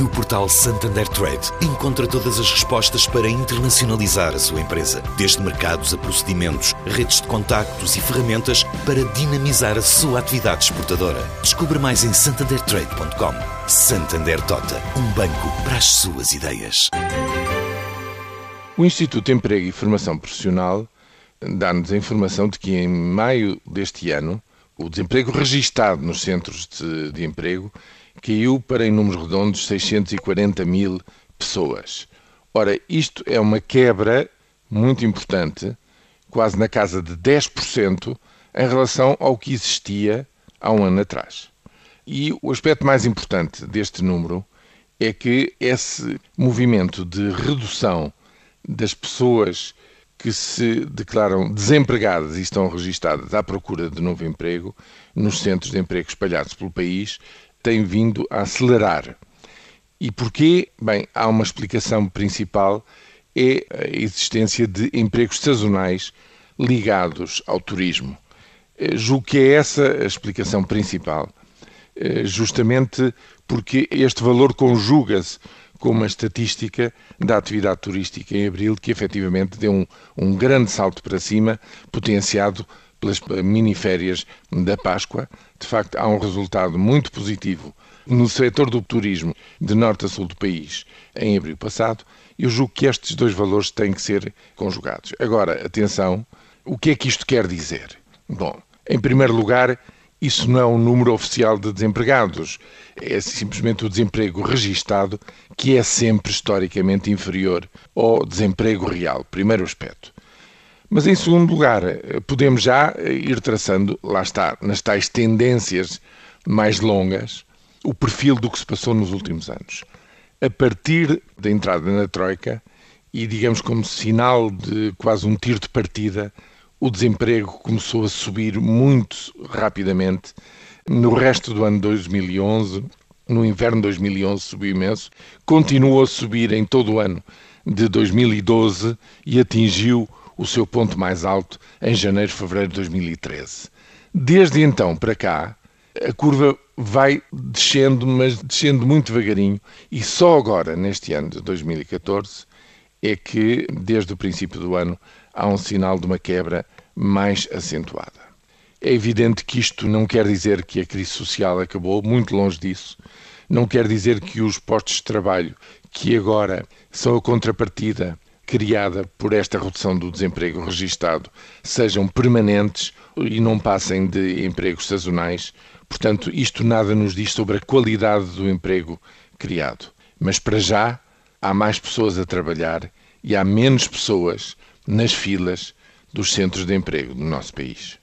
No portal Santander Trade, encontra todas as respostas para internacionalizar a sua empresa, desde mercados a procedimentos, redes de contactos e ferramentas para dinamizar a sua atividade exportadora. Descubra mais em santandertrade.com. Santander Tota, um banco para as suas ideias. O Instituto de Emprego e Formação Profissional dá-nos a informação de que em maio deste ano o desemprego registado nos centros de, de emprego caiu para, em números redondos, 640 mil pessoas. Ora, isto é uma quebra muito importante, quase na casa de 10%, em relação ao que existia há um ano atrás. E o aspecto mais importante deste número é que esse movimento de redução das pessoas que se declaram desempregadas e estão registadas à procura de novo emprego nos centros de emprego espalhados pelo país tem vindo a acelerar. E porquê? Bem, há uma explicação principal, é a existência de empregos sazonais ligados ao turismo. Eh, julgo que é essa a explicação principal, eh, justamente porque este valor conjuga-se com uma estatística da atividade turística em abril que efetivamente deu um, um grande salto para cima, potenciado pelas miniférias da Páscoa. De facto, há um resultado muito positivo no setor do turismo de norte a sul do país em abril passado. Eu julgo que estes dois valores têm que ser conjugados. Agora, atenção, o que é que isto quer dizer? Bom, em primeiro lugar, isso não é um número oficial de desempregados, é simplesmente o desemprego registado, que é sempre historicamente inferior ao desemprego real. Primeiro aspecto. Mas, em segundo lugar, podemos já ir traçando, lá está, nas tais tendências mais longas, o perfil do que se passou nos últimos anos. A partir da entrada na Troika, e digamos como sinal de quase um tiro de partida, o desemprego começou a subir muito rapidamente. No resto do ano 2011, no inverno de 2011 subiu imenso, continuou a subir em todo o ano de 2012 e atingiu o seu ponto mais alto em janeiro, fevereiro de 2013. Desde então para cá, a curva vai descendo, mas descendo muito devagarinho, e só agora, neste ano de 2014, é que, desde o princípio do ano, há um sinal de uma quebra mais acentuada. É evidente que isto não quer dizer que a crise social acabou, muito longe disso. Não quer dizer que os postos de trabalho, que agora são a contrapartida criada por esta redução do desemprego registado sejam permanentes e não passem de empregos sazonais. Portanto, isto nada nos diz sobre a qualidade do emprego criado. Mas para já há mais pessoas a trabalhar e há menos pessoas nas filas dos centros de emprego do nosso país.